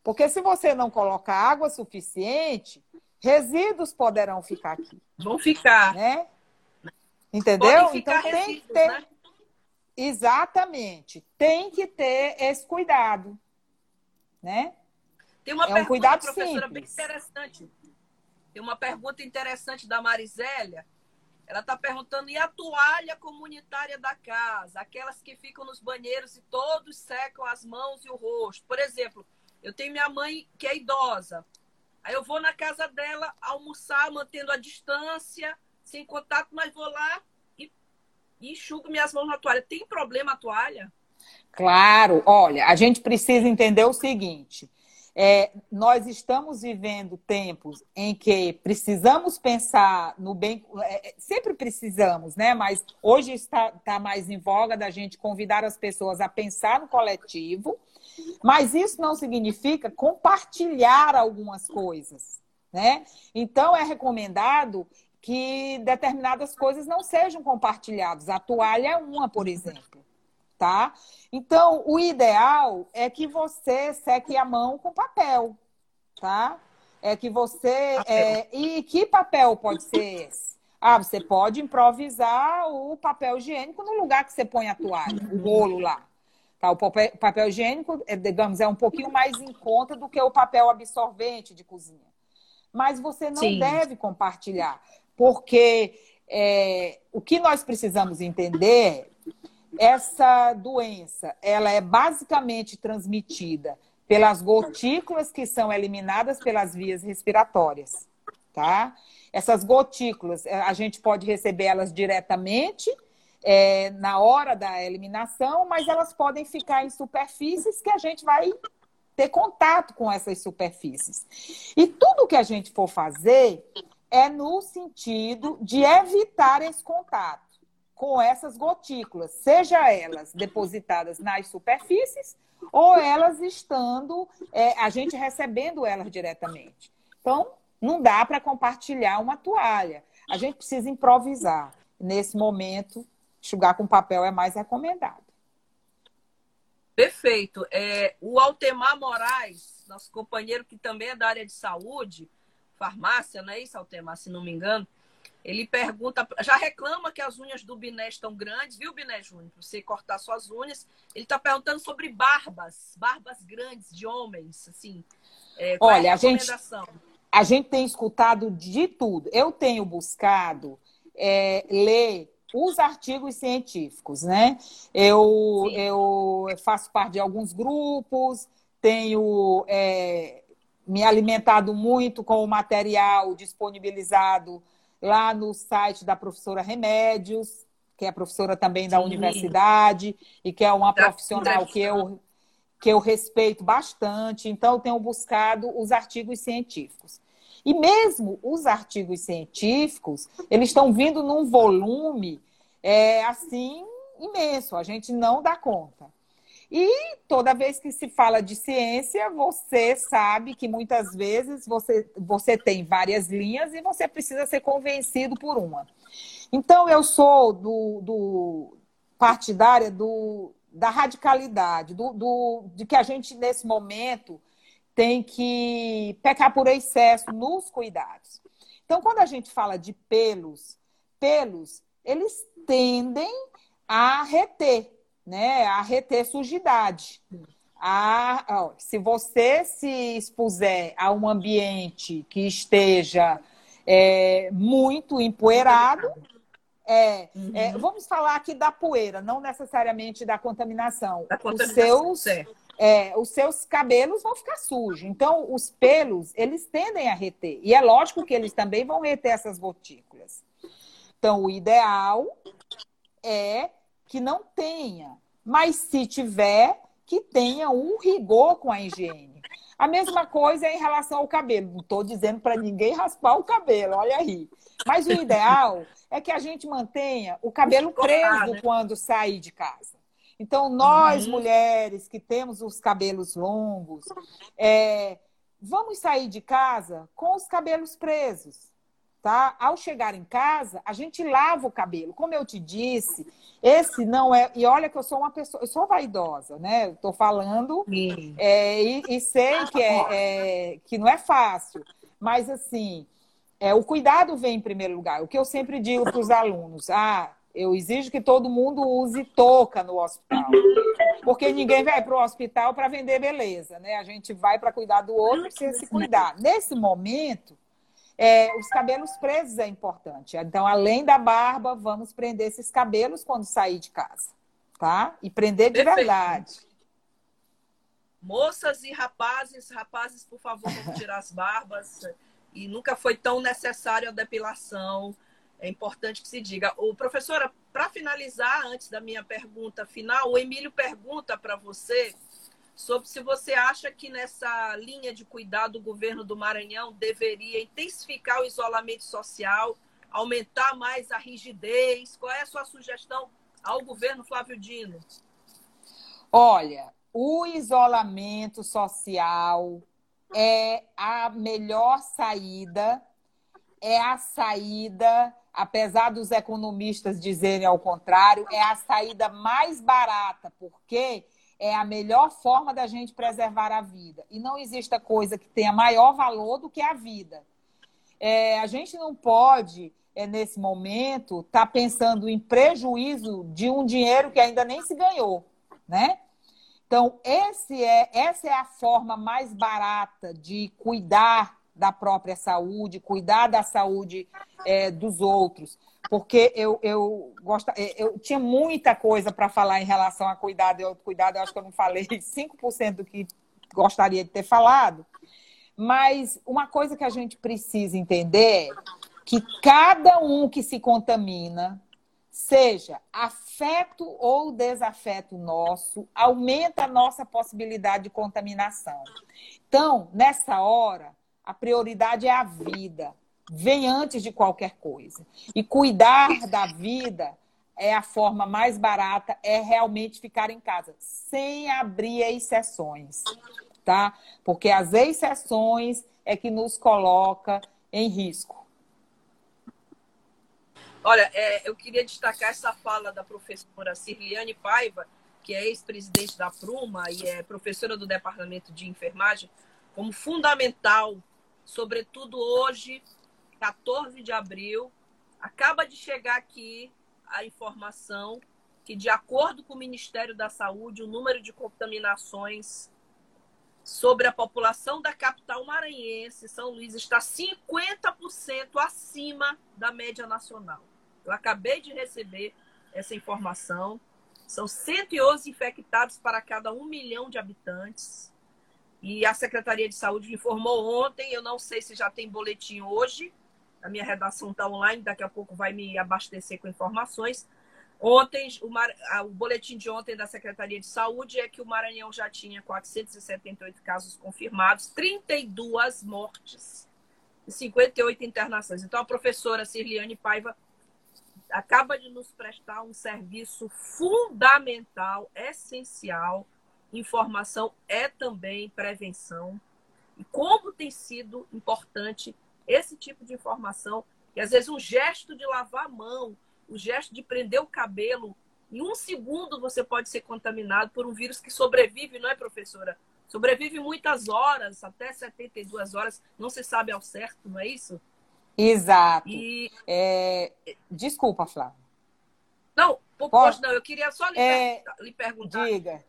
Porque se você não colocar água suficiente, resíduos poderão ficar aqui. Vão ficar. Né? Entendeu? então tem que ter. Né? Exatamente. Tem que ter esse cuidado. Né? Tem uma é pergunta, um cuidado professora, simples. bem interessante. Tem uma pergunta interessante da Marisélia. Ela está perguntando: e a toalha comunitária da casa? Aquelas que ficam nos banheiros e todos secam as mãos e o rosto. Por exemplo, eu tenho minha mãe que é idosa. Aí eu vou na casa dela almoçar, mantendo a distância, sem contato, mas vou lá e, e enxugo minhas mãos na toalha. Tem problema a toalha? Claro, olha, a gente precisa entender o seguinte: É, nós estamos vivendo tempos em que precisamos pensar no bem, é, é, sempre precisamos, né? Mas hoje está, está mais em voga da gente convidar as pessoas a pensar no coletivo, mas isso não significa compartilhar algumas coisas, né? Então é recomendado que determinadas coisas não sejam compartilhadas. A toalha é uma, por exemplo tá? Então, o ideal é que você seque a mão com papel, tá? É que você. É... E que papel pode ser esse? Ah, você pode improvisar o papel higiênico no lugar que você põe a toalha, o rolo lá. Tá? O papel, papel higiênico, é, digamos, é um pouquinho mais em conta do que o papel absorvente de cozinha. Mas você não Sim. deve compartilhar, porque é, o que nós precisamos entender essa doença, ela é basicamente transmitida pelas gotículas que são eliminadas pelas vias respiratórias, tá? Essas gotículas, a gente pode receber elas diretamente é, na hora da eliminação, mas elas podem ficar em superfícies que a gente vai ter contato com essas superfícies. E tudo que a gente for fazer é no sentido de evitar esse contato com essas gotículas, seja elas depositadas nas superfícies ou elas estando, é, a gente recebendo elas diretamente. Então, não dá para compartilhar uma toalha. A gente precisa improvisar. Nesse momento, enxugar com papel é mais recomendado. Perfeito. É, o Altemar Moraes, nosso companheiro que também é da área de saúde, farmácia, não é isso, Altemar, se não me engano? Ele pergunta, já reclama que as unhas do Biné estão grandes, viu, Biné Júnior? Você cortar suas unhas. Ele está perguntando sobre barbas, barbas grandes de homens, assim. É, Olha, é a, a gente, a gente tem escutado de tudo. Eu tenho buscado é, ler os artigos científicos, né? Eu, eu faço parte de alguns grupos, tenho é, me alimentado muito com o material disponibilizado lá no site da professora Remédios, que é professora também da Sim. universidade e que é uma profissional que eu, que eu respeito bastante. Então, eu tenho buscado os artigos científicos. E mesmo os artigos científicos, eles estão vindo num volume é, assim imenso, a gente não dá conta. E toda vez que se fala de ciência, você sabe que muitas vezes você, você tem várias linhas e você precisa ser convencido por uma. Então, eu sou do, do partidária do, da radicalidade, do, do, de que a gente, nesse momento, tem que pecar por excesso nos cuidados. Então, quando a gente fala de pelos, pelos, eles tendem a reter né, a reter sujidade. A, ó, se você se expuser a um ambiente que esteja é, muito empoeirado, é, uhum. é, vamos falar aqui da poeira, não necessariamente da contaminação. Da contaminação os, seus, é, os seus cabelos vão ficar sujos. Então, os pelos, eles tendem a reter. E é lógico que eles também vão reter essas gotículas. Então, o ideal é que não tenha, mas se tiver, que tenha um rigor com a higiene. A mesma coisa é em relação ao cabelo. Não estou dizendo para ninguém raspar o cabelo, olha aí. Mas o ideal é que a gente mantenha o cabelo preso né? quando sair de casa. Então, nós, uhum. mulheres que temos os cabelos longos, é, vamos sair de casa com os cabelos presos tá? Ao chegar em casa, a gente lava o cabelo. Como eu te disse, esse não é. E olha que eu sou uma pessoa, eu sou vaidosa, né? Estou falando é, e, e, sei que, é, é, que não é fácil, mas assim, é, o cuidado vem em primeiro lugar. O que eu sempre digo para os alunos: ah, eu exijo que todo mundo use touca no hospital. Porque ninguém vai para o hospital para vender beleza, né? A gente vai para cuidar do outro e precisa se cuidar. Nesse momento, é, os cabelos presos é importante. Então, além da barba, vamos prender esses cabelos quando sair de casa, tá? E prender de Perfeito. verdade. Moças e rapazes, rapazes, por favor, vamos tirar as barbas. E nunca foi tão necessário a depilação. É importante que se diga. O professora, para finalizar, antes da minha pergunta final, o Emílio pergunta para você sobre se você acha que nessa linha de cuidado o governo do Maranhão deveria intensificar o isolamento social, aumentar mais a rigidez. Qual é a sua sugestão ao governo Flávio Dino? Olha, o isolamento social é a melhor saída, é a saída, apesar dos economistas dizerem ao contrário, é a saída mais barata, porque é a melhor forma da gente preservar a vida. E não existe coisa que tenha maior valor do que a vida. É, a gente não pode, é, nesse momento, estar tá pensando em prejuízo de um dinheiro que ainda nem se ganhou, né? Então, é, essa é a forma mais barata de cuidar da própria saúde, cuidar da saúde é, dos outros. Porque eu, eu, gosto, é, eu tinha muita coisa para falar em relação a cuidado e autocuidado, eu acho que eu não falei 5% do que gostaria de ter falado, mas uma coisa que a gente precisa entender é que cada um que se contamina, seja afeto ou desafeto nosso, aumenta a nossa possibilidade de contaminação. Então, nessa hora, a prioridade é a vida vem antes de qualquer coisa. E cuidar da vida é a forma mais barata, é realmente ficar em casa, sem abrir exceções, tá? Porque as exceções é que nos coloca em risco. Olha, é, eu queria destacar essa fala da professora Cirliane Paiva, que é ex-presidente da Pruma e é professora do Departamento de Enfermagem, como fundamental, sobretudo hoje, 14 de abril, acaba de chegar aqui a informação que, de acordo com o Ministério da Saúde, o número de contaminações sobre a população da capital maranhense, São Luís, está 50% acima da média nacional. Eu acabei de receber essa informação. São 111 infectados para cada um milhão de habitantes. E a Secretaria de Saúde informou ontem, eu não sei se já tem boletim hoje, a minha redação está online, daqui a pouco vai me abastecer com informações. Ontem, o, Mar... o, boletim de ontem da Secretaria de Saúde é que o Maranhão já tinha 478 casos confirmados, 32 mortes e 58 internações. Então, a professora Cirliane Paiva acaba de nos prestar um serviço fundamental, essencial. Informação é também prevenção. E como tem sido importante esse tipo de informação, que às vezes um gesto de lavar a mão, o gesto de prender o cabelo, em um segundo você pode ser contaminado por um vírus que sobrevive, não é, professora? Sobrevive muitas horas, até 72 horas, não se sabe ao certo, não é isso? Exato. E... É... Desculpa, Flávia. Não, pode não, eu queria só lhe, é... lhe perguntar. Diga.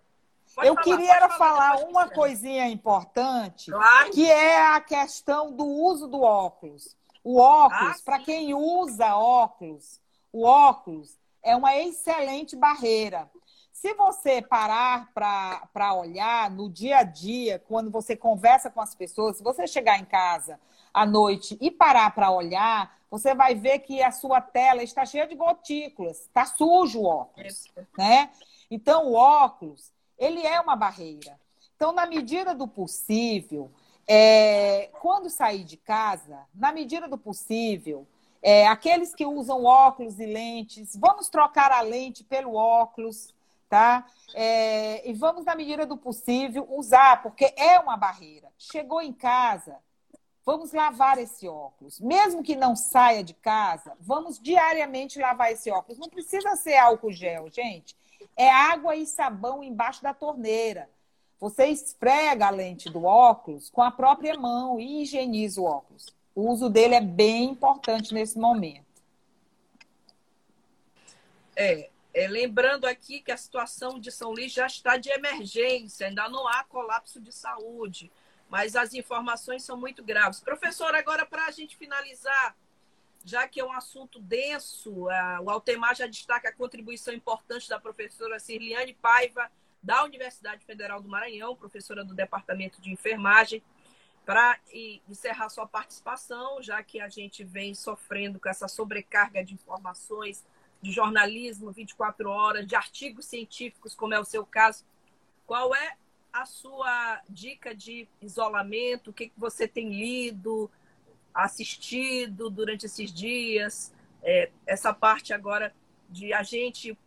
Pode eu falar, queria falar, falar uma coisinha importante, claro. que é a questão do uso do óculos. O óculos, ah, para quem usa óculos, o óculos é uma excelente barreira. Se você parar para olhar no dia a dia, quando você conversa com as pessoas, se você chegar em casa à noite e parar para olhar, você vai ver que a sua tela está cheia de gotículas, está sujo o óculos, é. né? Então, o óculos, ele é uma barreira. Então, na medida do possível, é, quando sair de casa, na medida do possível, é, aqueles que usam óculos e lentes, vamos trocar a lente pelo óculos, tá? É, e vamos, na medida do possível, usar, porque é uma barreira. Chegou em casa, vamos lavar esse óculos. Mesmo que não saia de casa, vamos diariamente lavar esse óculos. Não precisa ser álcool gel, gente é água e sabão embaixo da torneira. Você esfrega a lente do óculos com a própria mão e higieniza o óculos. O uso dele é bem importante nesse momento. É, é, lembrando aqui que a situação de São Luís já está de emergência, ainda não há colapso de saúde, mas as informações são muito graves. Professor, agora para a gente finalizar, já que é um assunto denso, o Altemar já destaca a contribuição importante da professora Cirliane Paiva, da Universidade Federal do Maranhão, professora do Departamento de Enfermagem, para encerrar sua participação, já que a gente vem sofrendo com essa sobrecarga de informações, de jornalismo 24 horas, de artigos científicos, como é o seu caso. Qual é a sua dica de isolamento? O que, que você tem lido, assistido durante esses dias? É, essa parte agora de a gente.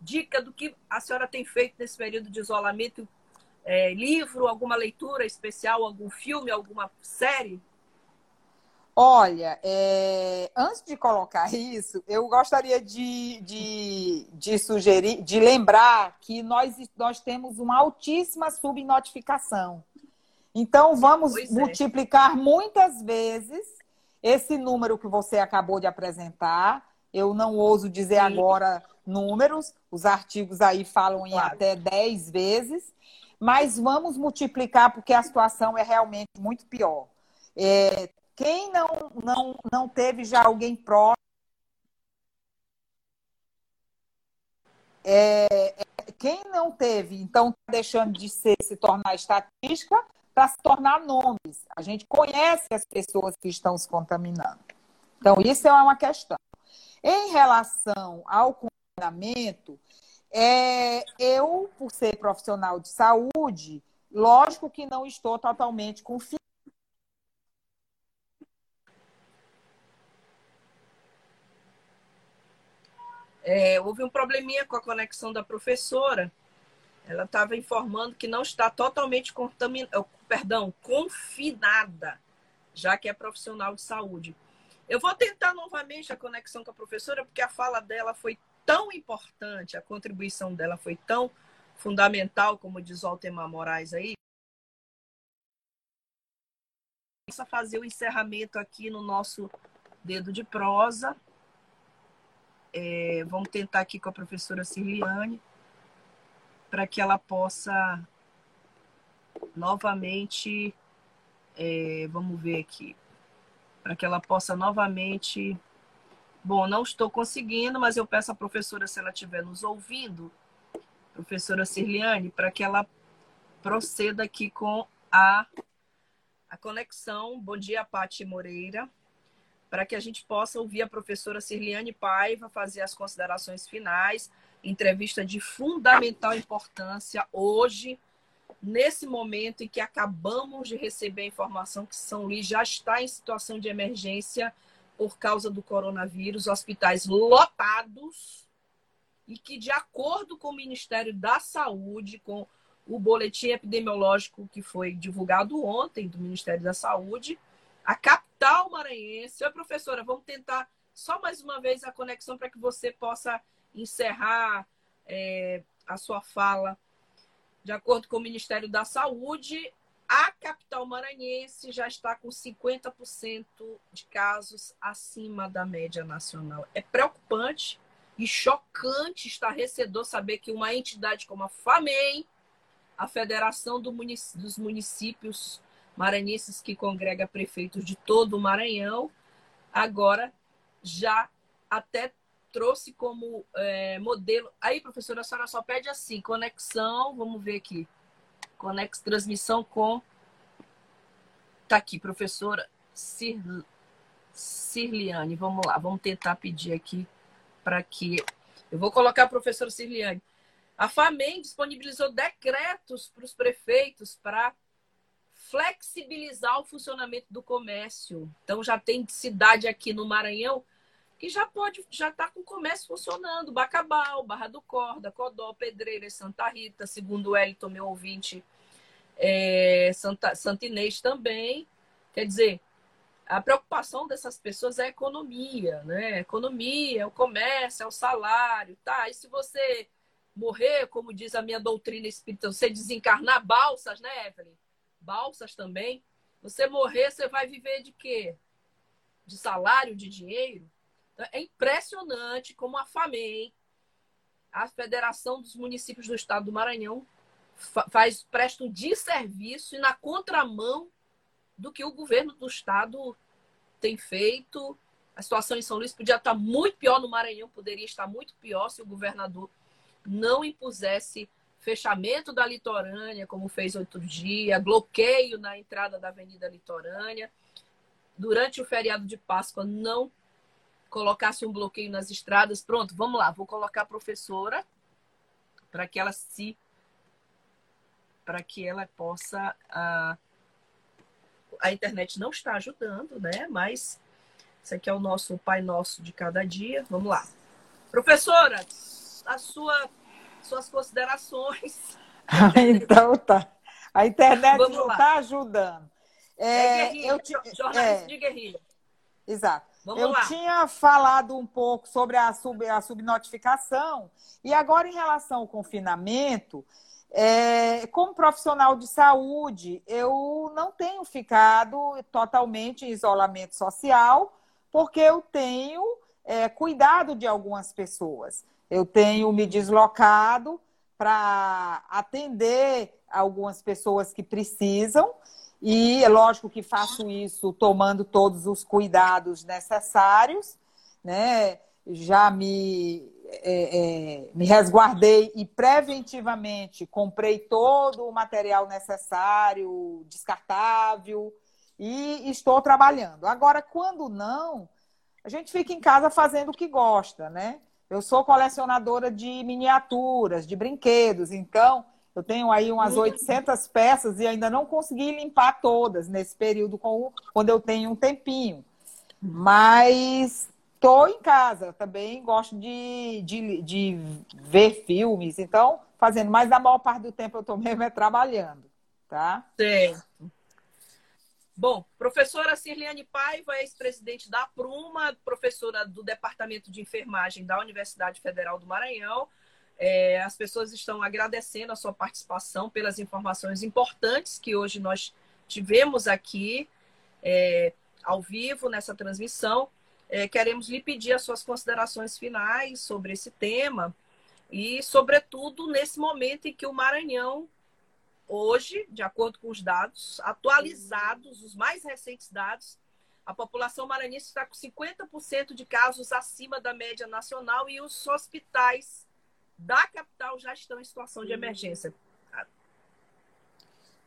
Dica do que a senhora tem feito nesse período de isolamento? É, livro, alguma leitura especial, algum filme, alguma série? Olha, é, antes de colocar isso, eu gostaria de, de, de, sugerir, de lembrar que nós, nós temos uma altíssima subnotificação. Então, vamos é. multiplicar muitas vezes esse número que você acabou de apresentar. Eu não ouso dizer Sim. agora números, os artigos aí falam em claro. até 10 vezes, mas vamos multiplicar porque a situação é realmente muito pior. É, quem não, não, não teve já alguém próximo, é, é, quem não teve, então está deixando de ser, se tornar estatística para se tornar nomes. A gente conhece as pessoas que estão se contaminando. Então, isso é uma questão. Em relação ao confinamento, é, eu, por ser profissional de saúde, lógico que não estou totalmente confiante É, houve um probleminha com a conexão da professora. Ela estava informando que não está totalmente contaminada, perdão, confinada, já que é profissional de saúde. Eu vou tentar novamente a conexão com a professora, porque a fala dela foi tão importante, a contribuição dela foi tão fundamental, como diz o Altemar Moraes aí. Vamos fazer o encerramento aqui no nosso dedo de prosa. É, vamos tentar aqui com a professora Cirliane, para que ela possa novamente, é, vamos ver aqui, para que ela possa novamente. Bom, não estou conseguindo, mas eu peço à professora, se ela estiver nos ouvindo, professora Cirliane, para que ela proceda aqui com a, a conexão. Bom dia, Pati Moreira para que a gente possa ouvir a professora Cirliane Paiva fazer as considerações finais. Entrevista de fundamental importância hoje, nesse momento em que acabamos de receber a informação que São Luís já está em situação de emergência por causa do coronavírus, hospitais lotados, e que, de acordo com o Ministério da Saúde, com o boletim epidemiológico que foi divulgado ontem do Ministério da Saúde, a capital maranhense. Oi, professora, vamos tentar só mais uma vez a conexão para que você possa encerrar é, a sua fala. De acordo com o Ministério da Saúde, a capital maranhense já está com 50% de casos acima da média nacional. É preocupante e chocante, estarrecedor saber que uma entidade como a FAMEI, a Federação do Munic dos Municípios maranhenses que congrega prefeitos de todo o Maranhão, agora já até trouxe como é, modelo. Aí, professora, a senhora só pede assim: conexão, vamos ver aqui. Conex, transmissão com. Tá aqui, professora Cir... Cirliane. Vamos lá, vamos tentar pedir aqui para que. Eu vou colocar a professora Cirliane. A FAMEM disponibilizou decretos para os prefeitos para flexibilizar o funcionamento do comércio. Então já tem cidade aqui no Maranhão que já pode, já está com o comércio funcionando. Bacabal, Barra do Corda, Codó, Pedreiras, Santa Rita, segundo o Elton, meu ouvinte, é, Santa, Santa Inês também. Quer dizer, a preocupação dessas pessoas é a economia, né? Economia, é o comércio, é o salário, tá? E se você morrer, como diz a minha doutrina espírita, você desencarnar balsas, né, Evelyn? balsas também. Você morrer, você vai viver de quê? De salário, de dinheiro? É impressionante como a FAMEI, a Federação dos Municípios do Estado do Maranhão, faz presta um desserviço e na contramão do que o governo do estado tem feito. A situação em São Luís podia estar muito pior no Maranhão, poderia estar muito pior se o governador não impusesse fechamento da litorânea, como fez outro dia, bloqueio na entrada da Avenida Litorânea. Durante o feriado de Páscoa, não colocasse um bloqueio nas estradas. Pronto, vamos lá, vou colocar a professora para que ela se para que ela possa. A, a internet não está ajudando, né? Mas isso aqui é o nosso Pai Nosso de cada dia. Vamos lá. Professora, a sua, suas considerações. então tá. A internet Vamos não está ajudando. É, é eu te, jornalista é, de guerrilha. Exato. Vamos eu lá. tinha falado um pouco sobre a, sub, a subnotificação, e agora, em relação ao confinamento, é, como profissional de saúde, eu não tenho ficado totalmente em isolamento social, porque eu tenho é, cuidado de algumas pessoas. Eu tenho me deslocado para atender algumas pessoas que precisam, e é lógico que faço isso tomando todos os cuidados necessários, né? Já me, é, é, me resguardei e preventivamente comprei todo o material necessário, descartável, e estou trabalhando. Agora, quando não, a gente fica em casa fazendo o que gosta, né? Eu sou colecionadora de miniaturas, de brinquedos, então eu tenho aí umas 800 peças e ainda não consegui limpar todas nesse período com, quando eu tenho um tempinho. Mas estou em casa, também gosto de, de, de, ver filmes, então fazendo, mas a maior parte do tempo eu estou mesmo é trabalhando, tá? Certo. Bom, professora Cirliane Paiva, ex-presidente da Pruma, professora do Departamento de Enfermagem da Universidade Federal do Maranhão, é, as pessoas estão agradecendo a sua participação pelas informações importantes que hoje nós tivemos aqui é, ao vivo nessa transmissão. É, queremos lhe pedir as suas considerações finais sobre esse tema e, sobretudo, nesse momento em que o Maranhão, hoje, de acordo com os dados atualizados, os mais recentes dados, a população maranhense está com 50% de casos acima da média nacional e os hospitais da capital já estão em situação de emergência.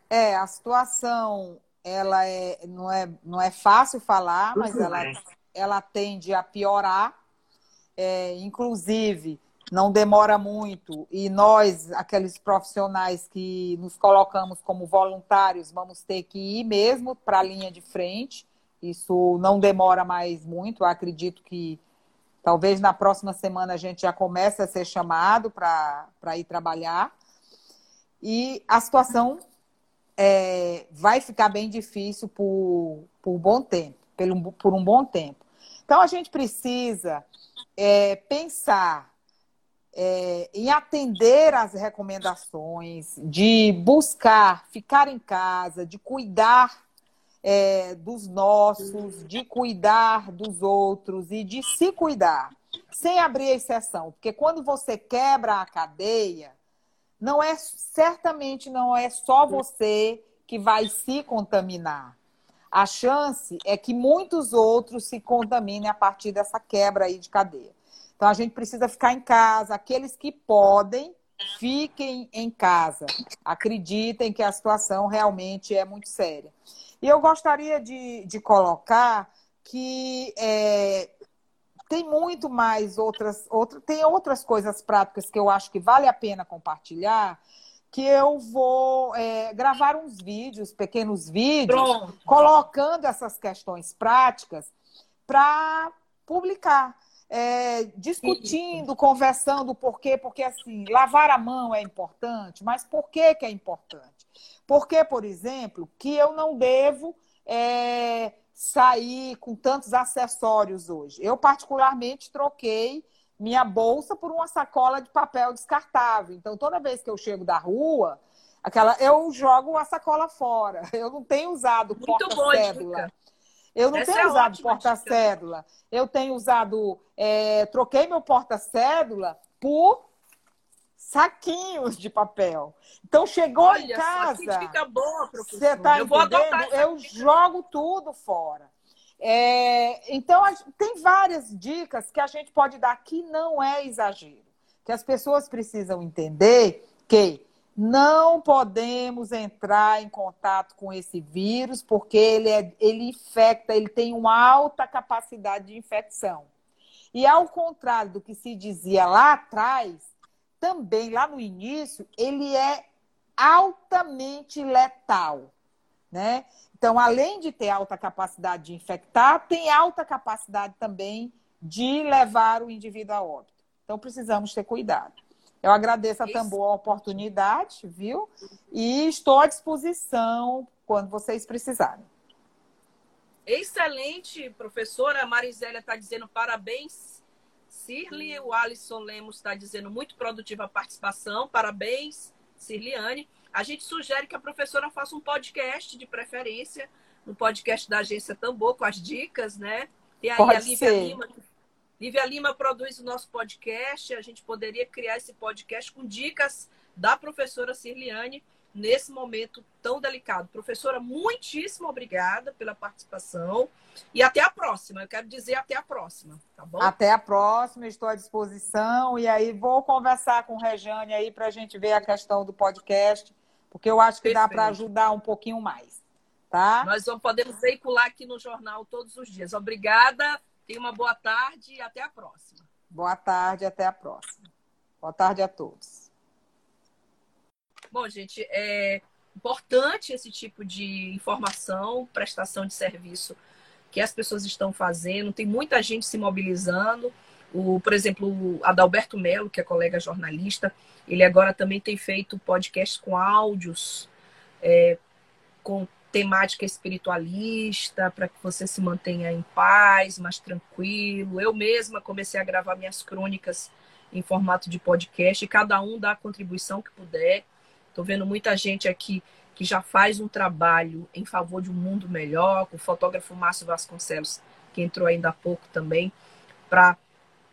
É, a situação ela é, não, é, não é fácil falar, mas ela, ela tende a piorar. É, inclusive, não demora muito e nós, aqueles profissionais que nos colocamos como voluntários, vamos ter que ir mesmo para a linha de frente. Isso não demora mais muito, eu acredito que Talvez na próxima semana a gente já comece a ser chamado para ir trabalhar. E a situação é, vai ficar bem difícil por, por, bom tempo, por, por um bom tempo. Então a gente precisa é, pensar é, em atender às recomendações, de buscar ficar em casa, de cuidar é, dos nossos, de cuidar dos outros e de se cuidar, sem abrir exceção. Porque quando você quebra a cadeia, não é certamente não é só você que vai se contaminar. A chance é que muitos outros se contaminem a partir dessa quebra aí de cadeia. Então a gente precisa ficar em casa. Aqueles que podem, fiquem em casa. Acreditem que a situação realmente é muito séria. E eu gostaria de, de colocar que é, tem muito mais outras, outras, tem outras coisas práticas que eu acho que vale a pena compartilhar, que eu vou é, gravar uns vídeos, pequenos vídeos, Pronto. colocando essas questões práticas para publicar. É, discutindo, conversando o porquê, porque assim, lavar a mão é importante, mas por que, que é importante? Porque, por exemplo, que eu não devo é, sair com tantos acessórios hoje. Eu, particularmente, troquei minha bolsa por uma sacola de papel descartável. Então, toda vez que eu chego da rua, aquela, eu jogo a sacola fora. Eu não tenho usado porta-cédula. Eu não Essa tenho é usado porta-cédula. Eu tenho usado. É, troquei meu porta-cédula por saquinhos de papel. Então chegou Olha, em casa. Fica boa, professor. Você está entendendo? Eu jogo tudo fora. É, então tem várias dicas que a gente pode dar que não é exagero, que as pessoas precisam entender que não podemos entrar em contato com esse vírus porque ele, é, ele infecta, ele tem uma alta capacidade de infecção. E ao contrário do que se dizia lá atrás, também lá no início, ele é altamente letal, né? Então, além de ter alta capacidade de infectar, tem alta capacidade também de levar o indivíduo a óbito. Então, precisamos ter cuidado. Eu agradeço a Tambor a oportunidade, viu? E estou à disposição quando vocês precisarem. Excelente, professora. A Marisélia está dizendo parabéns. Cirli, o Alisson Lemos está dizendo muito produtiva a participação. Parabéns, Cirliane. A gente sugere que a professora faça um podcast de preferência, no podcast da Agência Tambor, com as dicas, né? E aí Pode a Lívia ser. Lima. Lívia Lima produz o nosso podcast. A gente poderia criar esse podcast com dicas da professora Cirliane nesse momento tão delicado. Professora, muitíssimo obrigada pela participação e até a próxima. Eu quero dizer até a próxima, tá bom? Até a próxima, estou à disposição e aí vou conversar com o Rejane aí para a gente ver a questão do podcast, porque eu acho que Perfeito. dá para ajudar um pouquinho mais, tá? Nós vamos podemos veicular aqui no jornal todos os dias. Obrigada, tenha uma boa tarde e até a próxima. Boa tarde, até a próxima. Boa tarde a todos. Bom, gente, é importante esse tipo de informação, prestação de serviço que as pessoas estão fazendo. Tem muita gente se mobilizando. O, por exemplo, o Adalberto Melo, que é colega jornalista, ele agora também tem feito podcast com áudios, é, com temática espiritualista, para que você se mantenha em paz, mais tranquilo. Eu mesma comecei a gravar minhas crônicas em formato de podcast, e cada um dá a contribuição que puder. Estou vendo muita gente aqui que já faz um trabalho em favor de um mundo melhor, com o fotógrafo Márcio Vasconcelos, que entrou ainda há pouco também, para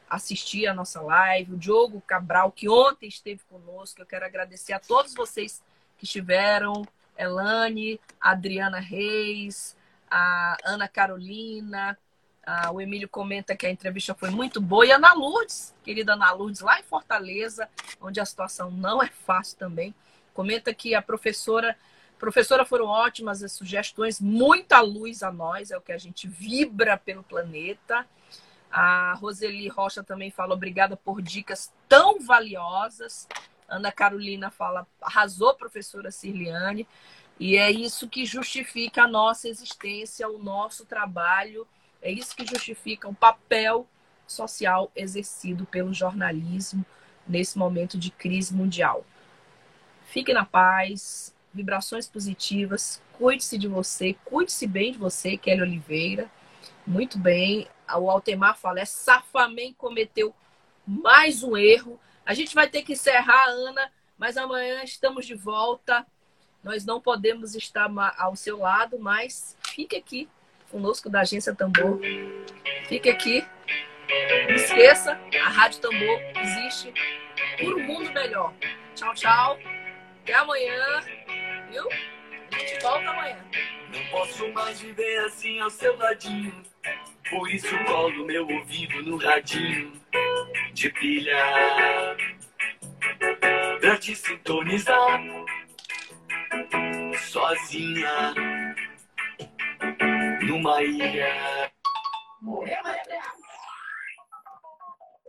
assistir a nossa live, o Diogo Cabral, que ontem esteve conosco. Eu quero agradecer a todos vocês que estiveram, Elane, a Adriana Reis, a Ana Carolina, a, o Emílio comenta que a entrevista foi muito boa. E a Ana Lourdes, querida Ana Lourdes, lá em Fortaleza, onde a situação não é fácil também. Comenta que a professora, professora foram ótimas as sugestões, muita luz a nós, é o que a gente vibra pelo planeta. A Roseli Rocha também fala obrigada por dicas tão valiosas. Ana Carolina fala arrasou, professora Cirliane. E é isso que justifica a nossa existência, o nosso trabalho. É isso que justifica o papel social exercido pelo jornalismo nesse momento de crise mundial. Fique na paz, vibrações positivas, cuide-se de você, cuide-se bem de você, Kelly Oliveira. Muito bem. O Altemar fala, é Safamém cometeu mais um erro. A gente vai ter que encerrar, Ana, mas amanhã estamos de volta. Nós não podemos estar ao seu lado, mas fique aqui conosco da Agência Tambor. Fique aqui. Não esqueça, a Rádio Tambor existe por um mundo melhor. Tchau, tchau. Até amanhã, viu? A gente volta amanhã. Não posso mais viver assim ao seu ladinho. Por isso colo meu ouvido no radinho de pilha. Pra te sintonizar sozinha numa ilha. Morrer.